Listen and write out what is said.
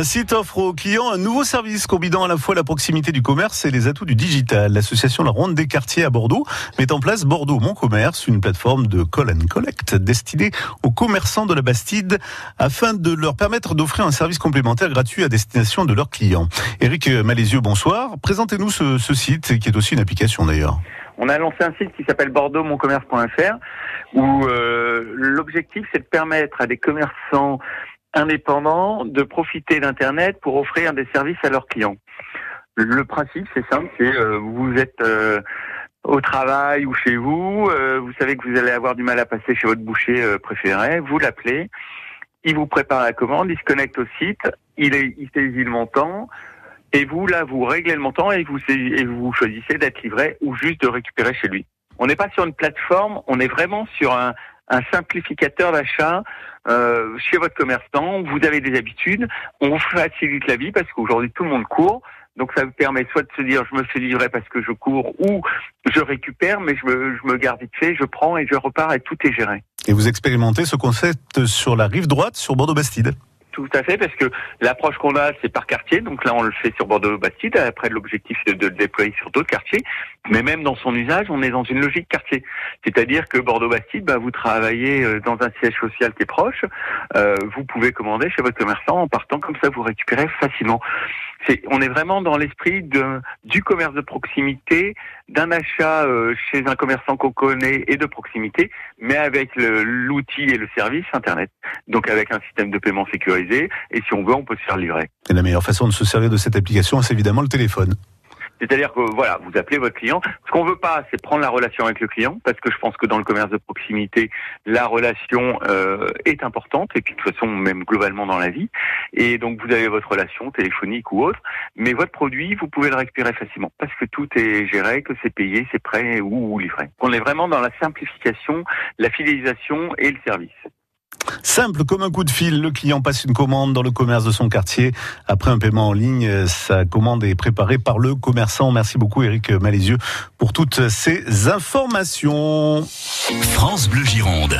Un site offre aux clients un nouveau service combinant à la fois la proximité du commerce et les atouts du digital. L'association La Ronde des quartiers à Bordeaux met en place Bordeaux Mon Commerce, une plateforme de call and collect destinée aux commerçants de la Bastide afin de leur permettre d'offrir un service complémentaire gratuit à destination de leurs clients. Éric Malézieux, bonsoir. Présentez-nous ce, ce site qui est aussi une application d'ailleurs. On a lancé un site qui s'appelle bordeauxmoncommerce.fr où euh, l'objectif c'est de permettre à des commerçants indépendants de profiter d'Internet pour offrir des services à leurs clients. Le principe, c'est simple, c'est euh, vous êtes euh, au travail ou chez vous, euh, vous savez que vous allez avoir du mal à passer chez votre boucher préféré, vous l'appelez, il vous prépare la commande, il se connecte au site, il, est, il saisit le montant, et vous, là, vous réglez le montant et vous, et vous choisissez d'être livré ou juste de récupérer chez lui. On n'est pas sur une plateforme, on est vraiment sur un, un simplificateur d'achat euh, chez votre commerçant. Vous avez des habitudes, on facilite la vie parce qu'aujourd'hui tout le monde court. Donc ça vous permet soit de se dire je me fais livrer parce que je cours ou je récupère mais je me, je me garde vite fait, je prends et je repars et tout est géré. Et vous expérimentez ce concept sur la rive droite sur Bordeaux-Bastide tout à fait, parce que l'approche qu'on a, c'est par quartier. Donc là, on le fait sur Bordeaux-Bastide. Après, l'objectif, c'est de le déployer sur d'autres quartiers. Mais même dans son usage, on est dans une logique quartier. C'est-à-dire que Bordeaux-Bastide, bah, vous travaillez euh, dans un siège social qui est proche. Euh, vous pouvez commander chez votre commerçant en partant comme ça, vous récupérez facilement. C'est, on est vraiment dans l'esprit de, du commerce de proximité, d'un achat euh, chez un commerçant qu'on connaît et de proximité, mais avec l'outil et le service Internet. Donc avec un système de paiement sécurisé. Et si on veut, on peut se faire livrer. Et la meilleure façon de se servir de cette application, c'est évidemment le téléphone. C'est-à-dire que voilà, vous appelez votre client. Ce qu'on veut pas, c'est prendre la relation avec le client, parce que je pense que dans le commerce de proximité, la relation euh, est importante, et puis de toute façon même globalement dans la vie. Et donc vous avez votre relation téléphonique ou autre, mais votre produit, vous pouvez le récupérer facilement, parce que tout est géré, que c'est payé, c'est prêt ou, ou livré. On est vraiment dans la simplification, la fidélisation et le service. Simple comme un coup de fil, le client passe une commande dans le commerce de son quartier. Après un paiement en ligne, sa commande est préparée par le commerçant. Merci beaucoup Eric Malézieux pour toutes ces informations. France Bleu Gironde.